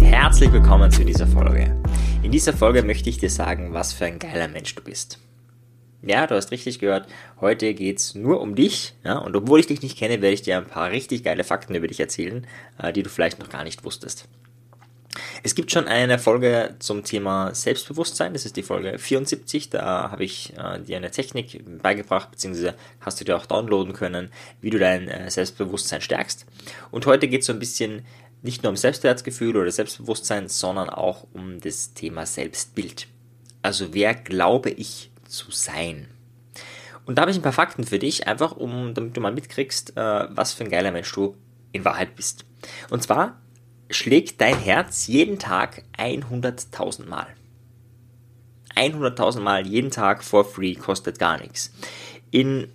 Herzlich willkommen zu dieser Folge. In dieser Folge möchte ich dir sagen, was für ein geiler Mensch du bist. Ja, du hast richtig gehört. Heute geht's nur um dich. Ja, und obwohl ich dich nicht kenne, werde ich dir ein paar richtig geile Fakten über dich erzählen, äh, die du vielleicht noch gar nicht wusstest. Es gibt schon eine Folge zum Thema Selbstbewusstsein. Das ist die Folge 74. Da habe ich äh, dir eine Technik beigebracht, beziehungsweise hast du dir auch downloaden können, wie du dein äh, Selbstbewusstsein stärkst. Und heute geht es so ein bisschen nicht nur um Selbstwertgefühl oder Selbstbewusstsein, sondern auch um das Thema Selbstbild. Also wer glaube ich zu sein? Und da habe ich ein paar Fakten für dich, einfach um, damit du mal mitkriegst, äh, was für ein geiler Mensch du in Wahrheit bist. Und zwar schlägt dein Herz jeden Tag 100.000 Mal. 100.000 Mal jeden Tag for free kostet gar nichts. In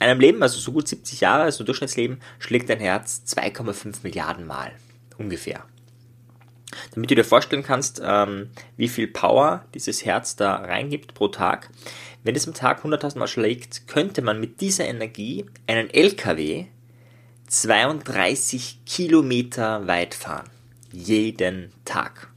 einem Leben, also so gut 70 Jahre, also Durchschnittsleben, schlägt dein Herz 2,5 Milliarden Mal ungefähr. Damit du dir vorstellen kannst, ähm, wie viel Power dieses Herz da reingibt pro Tag. Wenn es am Tag 100.000 Mal schlägt, könnte man mit dieser Energie einen LKW 32 Kilometer weit fahren. Jeden Tag.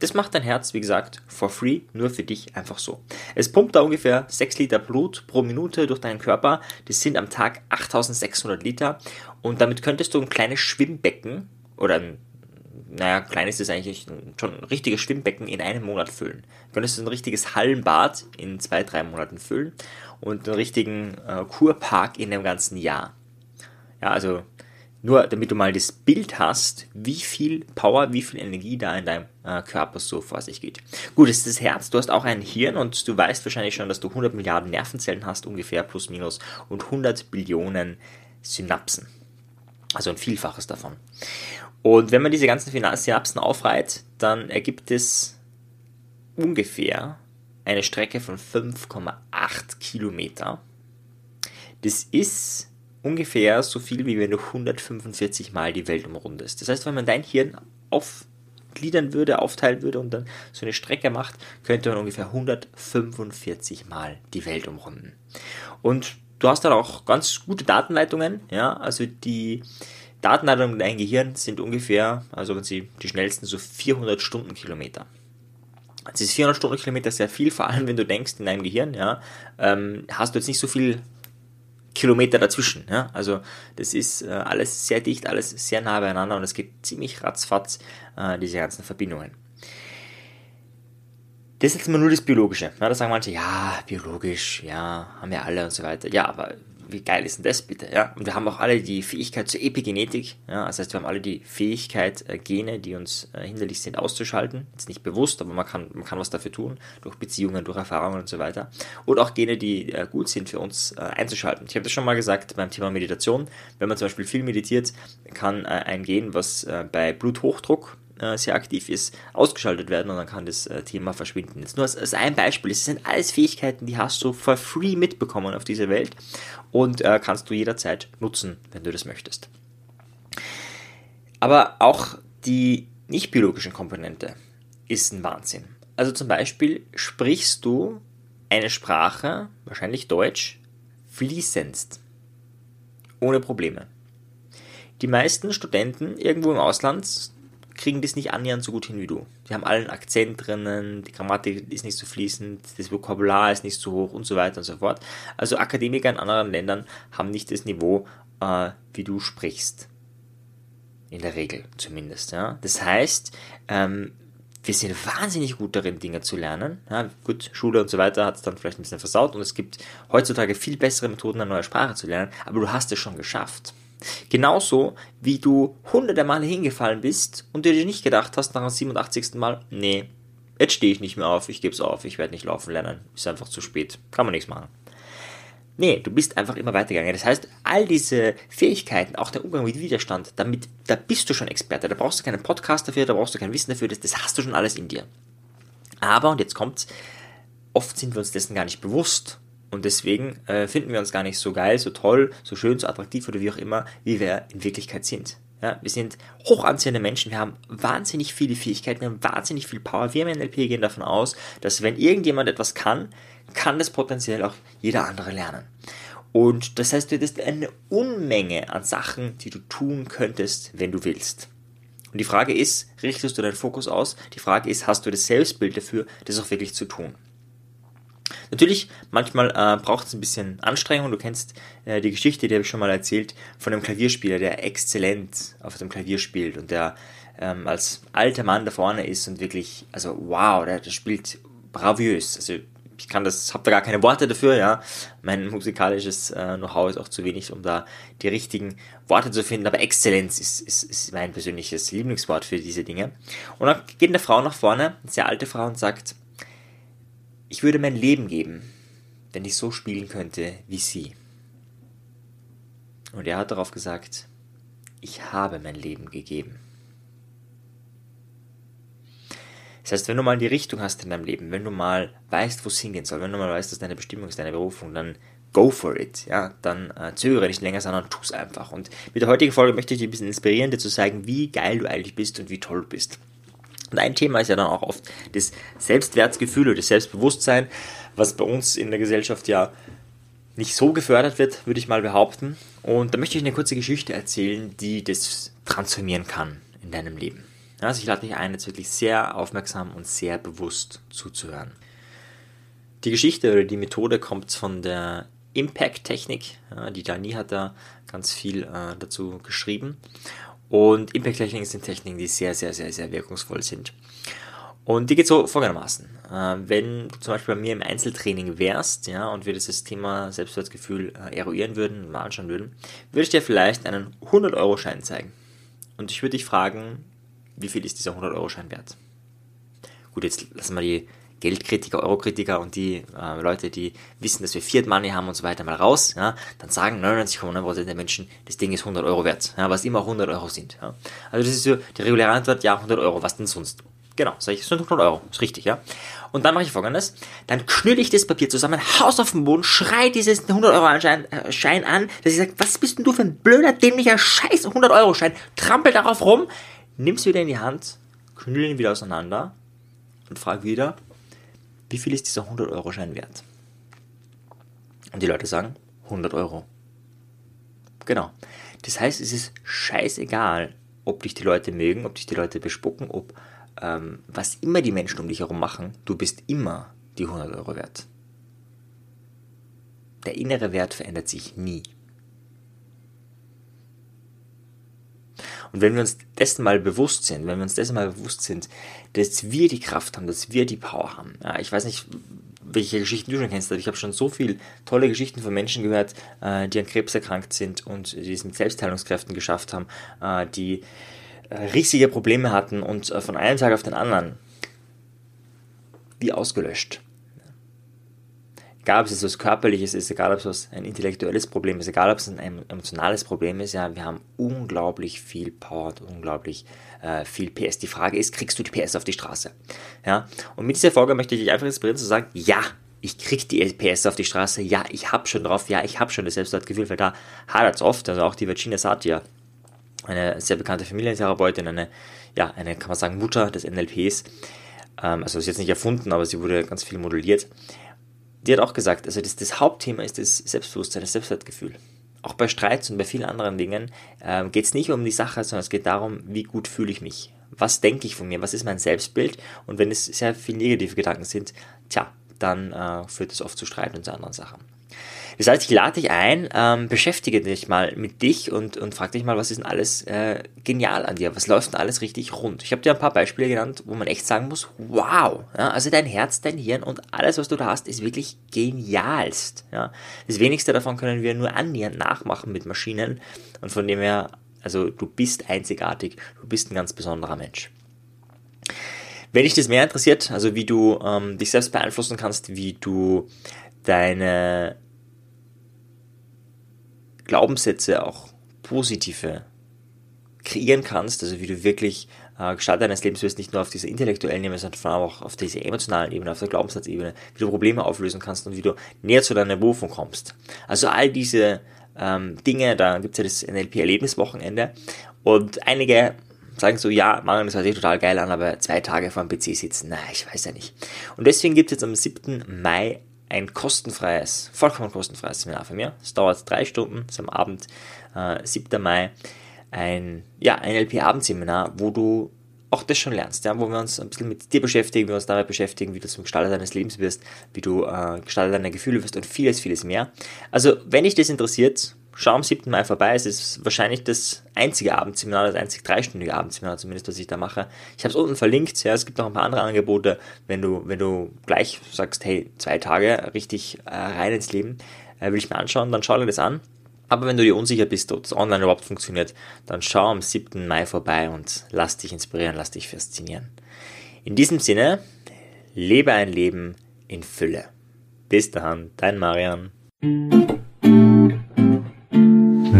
Das macht dein Herz, wie gesagt, for free, nur für dich einfach so. Es pumpt da ungefähr 6 Liter Blut pro Minute durch deinen Körper. Das sind am Tag 8600 Liter. Und damit könntest du ein kleines Schwimmbecken oder ein, naja, klein ist es eigentlich schon ein richtiges Schwimmbecken in einem Monat füllen. Du könntest ein richtiges Hallenbad in zwei, drei Monaten füllen und einen richtigen äh, Kurpark in einem ganzen Jahr. Ja, also nur damit du mal das Bild hast, wie viel Power, wie viel Energie da in deinem äh, Körper so vor sich geht. Gut, es ist das Herz, du hast auch ein Hirn und du weißt wahrscheinlich schon, dass du 100 Milliarden Nervenzellen hast, ungefähr plus minus, und 100 Billionen Synapsen. Also ein Vielfaches davon. Und wenn man diese ganzen Synapsen aufreiht, dann ergibt es ungefähr eine Strecke von 5,8 Kilometer. Das ist ungefähr so viel, wie wenn du 145 Mal die Welt umrundest. Das heißt, wenn man dein Hirn aufgliedern würde, aufteilen würde und dann so eine Strecke macht, könnte man ungefähr 145 Mal die Welt umrunden. Und du hast dann auch ganz gute Datenleitungen, ja, also die Datenleitungen in dein Gehirn sind ungefähr, also wenn sie die schnellsten, so 400 Stundenkilometer. Das ist 400 Stundenkilometer sehr viel, vor allem wenn du denkst in deinem Gehirn, ja, ähm, hast du jetzt nicht so viel Kilometer dazwischen. Ja? Also das ist äh, alles sehr dicht, alles sehr nah beieinander und es geht ziemlich ratzfatz, äh, diese ganzen Verbindungen. Das ist jetzt mal nur das Biologische. Ja, da sagen manche, ja, biologisch, ja, haben wir alle und so weiter. Ja, aber wie geil ist denn das bitte? Ja? Und wir haben auch alle die Fähigkeit zur Epigenetik. Ja? Das heißt, wir haben alle die Fähigkeit, äh, Gene, die uns äh, hinderlich sind, auszuschalten. Jetzt nicht bewusst, aber man kann, man kann was dafür tun, durch Beziehungen, durch Erfahrungen und so weiter. Und auch Gene, die äh, gut sind für uns einzuschalten. Ich habe das schon mal gesagt beim Thema Meditation. Wenn man zum Beispiel viel meditiert, kann ein Gen, was bei Bluthochdruck äh, sehr aktiv ist, ausgeschaltet werden und dann kann das äh, Thema verschwinden. Jetzt nur als, als, ein Beispiel. Es sind alles Fähigkeiten, die hast du for free mitbekommen auf dieser Welt und äh, kannst du jederzeit nutzen, wenn du das möchtest. Aber auch die nicht biologischen Komponente ist ein Wahnsinn. Also zum Beispiel sprichst du eine Sprache, wahrscheinlich Deutsch, fließend. Ohne Probleme. Die meisten Studenten irgendwo im Ausland kriegen das nicht annähernd so gut hin wie du. Die haben allen Akzent drinnen, die Grammatik ist nicht so fließend, das Vokabular ist nicht so hoch und so weiter und so fort. Also Akademiker in anderen Ländern haben nicht das Niveau, äh, wie du sprichst. In der Regel zumindest. Ja. Das heißt, ähm, wir sind wahnsinnig gut darin, Dinge zu lernen. Ja, gut, Schule und so weiter hat es dann vielleicht ein bisschen versaut und es gibt heutzutage viel bessere Methoden, eine neue Sprache zu lernen, aber du hast es schon geschafft. Genauso wie du hunderte Male hingefallen bist und dir nicht gedacht hast nach dem 87. Mal, nee, jetzt stehe ich nicht mehr auf, ich gebe es auf, ich werde nicht laufen lernen, ist einfach zu spät, kann man nichts machen. Nee, du bist einfach immer weitergegangen. Das heißt, all diese Fähigkeiten, auch der Umgang mit Widerstand, damit, da bist du schon Experte. Da brauchst du keinen Podcast dafür, da brauchst du kein Wissen dafür, das, das hast du schon alles in dir. Aber, und jetzt kommt's, oft sind wir uns dessen gar nicht bewusst. Und deswegen äh, finden wir uns gar nicht so geil, so toll, so schön, so attraktiv oder wie auch immer, wie wir in Wirklichkeit sind. Ja, wir sind hoch anziehende Menschen, wir haben wahnsinnig viele Fähigkeiten, wir haben wahnsinnig viel Power. Wir im NLP gehen davon aus, dass wenn irgendjemand etwas kann, kann das potenziell auch jeder andere lernen. Und das heißt, du hättest eine Unmenge an Sachen, die du tun könntest, wenn du willst. Und die Frage ist, richtest du deinen Fokus aus? Die Frage ist, hast du das Selbstbild dafür, das auch wirklich zu tun? Natürlich, manchmal äh, braucht es ein bisschen Anstrengung. Du kennst äh, die Geschichte, die habe ich schon mal erzählt, von einem Klavierspieler, der exzellent auf dem Klavier spielt und der ähm, als alter Mann da vorne ist und wirklich, also wow, der, der spielt braviös. Also ich kann das, habe da gar keine Worte dafür, ja. Mein musikalisches äh, Know-how ist auch zu wenig, um da die richtigen Worte zu finden, aber Exzellenz ist, ist, ist mein persönliches Lieblingswort für diese Dinge. Und dann geht eine Frau nach vorne, eine sehr alte Frau, und sagt, ich würde mein Leben geben, wenn ich so spielen könnte wie sie. Und er hat darauf gesagt, ich habe mein Leben gegeben. Das heißt, wenn du mal die Richtung hast in deinem Leben, wenn du mal weißt, wo es hingehen soll, wenn du mal weißt, dass deine Bestimmung ist, deine Berufung, dann go for it. Ja, dann äh, zögere nicht länger, sondern tu es einfach. Und mit der heutigen Folge möchte ich dich ein bisschen inspirieren, dir zu zeigen, wie geil du eigentlich bist und wie toll du bist. Und ein Thema ist ja dann auch oft das Selbstwertgefühl oder das Selbstbewusstsein, was bei uns in der Gesellschaft ja nicht so gefördert wird, würde ich mal behaupten. Und da möchte ich eine kurze Geschichte erzählen, die das transformieren kann in deinem Leben. Also ich lade dich ein, jetzt wirklich sehr aufmerksam und sehr bewusst zuzuhören. Die Geschichte oder die Methode kommt von der Impact-Technik. Die Dani hat da ganz viel äh, dazu geschrieben. Und Impact-Techniken sind Techniken, die sehr, sehr, sehr, sehr wirkungsvoll sind. Und die geht so folgendermaßen. Äh, wenn du zum Beispiel bei mir im Einzeltraining wärst, ja, und wir dieses Thema Selbstwertgefühl äh, eruieren würden, mal anschauen würden, würde ich dir vielleicht einen 100-Euro-Schein zeigen. Und ich würde dich fragen, wie viel ist dieser 100-Euro-Schein wert? Gut, jetzt lassen wir die Geldkritiker, Eurokritiker und die äh, Leute, die wissen, dass wir Fiat Money haben und so weiter, mal raus. Ja, dann sagen 99,9% der Menschen, das Ding ist 100 Euro wert, ja, was immer 100 Euro sind. Ja. Also das ist so die reguläre Antwort, ja, 100 Euro, was denn sonst? Genau, sage ich, es sind 100 Euro, ist richtig, ja. Und dann mache ich folgendes, dann knülle ich das Papier zusammen, haus auf den Boden, schrei dieses 100 Euro Schein, äh, Schein an, dass ich sage, was bist denn du für ein blöder, dämlicher Scheiß 100 Euro Schein, trampel darauf rum, nimm's wieder in die Hand, knüll ihn wieder auseinander und frag wieder, wie viel ist dieser 100-Euro-Schein wert? Und die Leute sagen, 100 Euro. Genau. Das heißt, es ist scheißegal, ob dich die Leute mögen, ob dich die Leute bespucken, ob ähm, was immer die Menschen um dich herum machen, du bist immer die 100 Euro wert. Der innere Wert verändert sich nie. Und wenn wir uns dessen mal bewusst sind, wenn wir uns dessen mal bewusst sind, dass wir die Kraft haben, dass wir die Power haben. Ja, ich weiß nicht, welche Geschichten du schon kennst, aber ich habe schon so viele tolle Geschichten von Menschen gehört, äh, die an Krebs erkrankt sind und die es mit Selbstheilungskräften geschafft haben, äh, die äh, riesige Probleme hatten und von einem Tag auf den anderen wie ausgelöscht egal ob es etwas Körperliches ist, egal ob es ein intellektuelles Problem ist, egal ob es ein emotionales Problem ist, ja, wir haben unglaublich viel Power und unglaublich äh, viel PS. Die Frage ist, kriegst du die PS auf die Straße? Ja, und mit dieser Folge möchte ich dich einfach inspirieren zu sagen, ja, ich krieg die PS auf die Straße, ja, ich hab schon drauf, ja, ich hab schon das Selbstwertgefühl, weil da hadert es oft, also auch die Virginia Satir, eine sehr bekannte Familientherapeutin, eine, ja, eine, kann man sagen, Mutter des NLPs, ähm, also ist jetzt nicht erfunden, aber sie wurde ganz viel modelliert, die hat auch gesagt, also das, das Hauptthema ist das Selbstbewusstsein, das Selbstwertgefühl. Auch bei Streits und bei vielen anderen Dingen äh, geht es nicht um die Sache, sondern es geht darum, wie gut fühle ich mich. Was denke ich von mir? Was ist mein Selbstbild? Und wenn es sehr viele negative Gedanken sind, tja, dann äh, führt es oft zu Streit und zu anderen Sachen. Das heißt, ich lade dich ein, ähm, beschäftige dich mal mit dich und, und frag dich mal, was ist denn alles äh, genial an dir? Was läuft denn alles richtig rund? Ich habe dir ein paar Beispiele genannt, wo man echt sagen muss, wow, ja, also dein Herz, dein Hirn und alles, was du da hast, ist wirklich genialst. Ja. Das wenigste davon können wir nur annähernd nachmachen mit Maschinen und von dem her, also du bist einzigartig, du bist ein ganz besonderer Mensch. Wenn dich das mehr interessiert, also wie du ähm, dich selbst beeinflussen kannst, wie du deine Glaubenssätze auch positive kreieren kannst, also wie du wirklich äh, Gestalt deines Lebens wirst, nicht nur auf dieser intellektuellen Ebene, sondern vor allem auch auf dieser emotionalen Ebene, auf der Glaubenssatzebene, wie du Probleme auflösen kannst und wie du näher zu deiner Berufung kommst. Also all diese ähm, Dinge. Da gibt es ja das NLP-Erlebniswochenende. Und einige sagen so, ja, Marion, das hört sich total geil an, aber zwei Tage vor dem PC sitzen, na, ich weiß ja nicht. Und deswegen gibt es jetzt am 7. Mai ein kostenfreies, vollkommen kostenfreies Seminar von mir. Es dauert drei Stunden, es ist am Abend, äh, 7. Mai, ein, ja, ein LP-Abendseminar, wo du auch das schon lernst, ja, wo wir uns ein bisschen mit dir beschäftigen, wir uns dabei beschäftigen, wie du zum Gestalter deines Lebens wirst, wie du äh, Gestalter deiner Gefühle wirst und vieles, vieles mehr. Also, wenn dich das interessiert, schau am 7. Mai vorbei. Es ist wahrscheinlich das einzige Abendseminar, das einzig dreistündige Abendseminar zumindest, was ich da mache. Ich habe es unten verlinkt. Ja, es gibt noch ein paar andere Angebote, wenn du, wenn du gleich sagst, hey, zwei Tage richtig äh, rein ins Leben, äh, will ich mir anschauen, dann schau dir das an. Aber wenn du dir unsicher bist, ob das online überhaupt funktioniert, dann schau am 7. Mai vorbei und lass dich inspirieren, lass dich faszinieren. In diesem Sinne, lebe ein Leben in Fülle. Bis dann, dein Marian.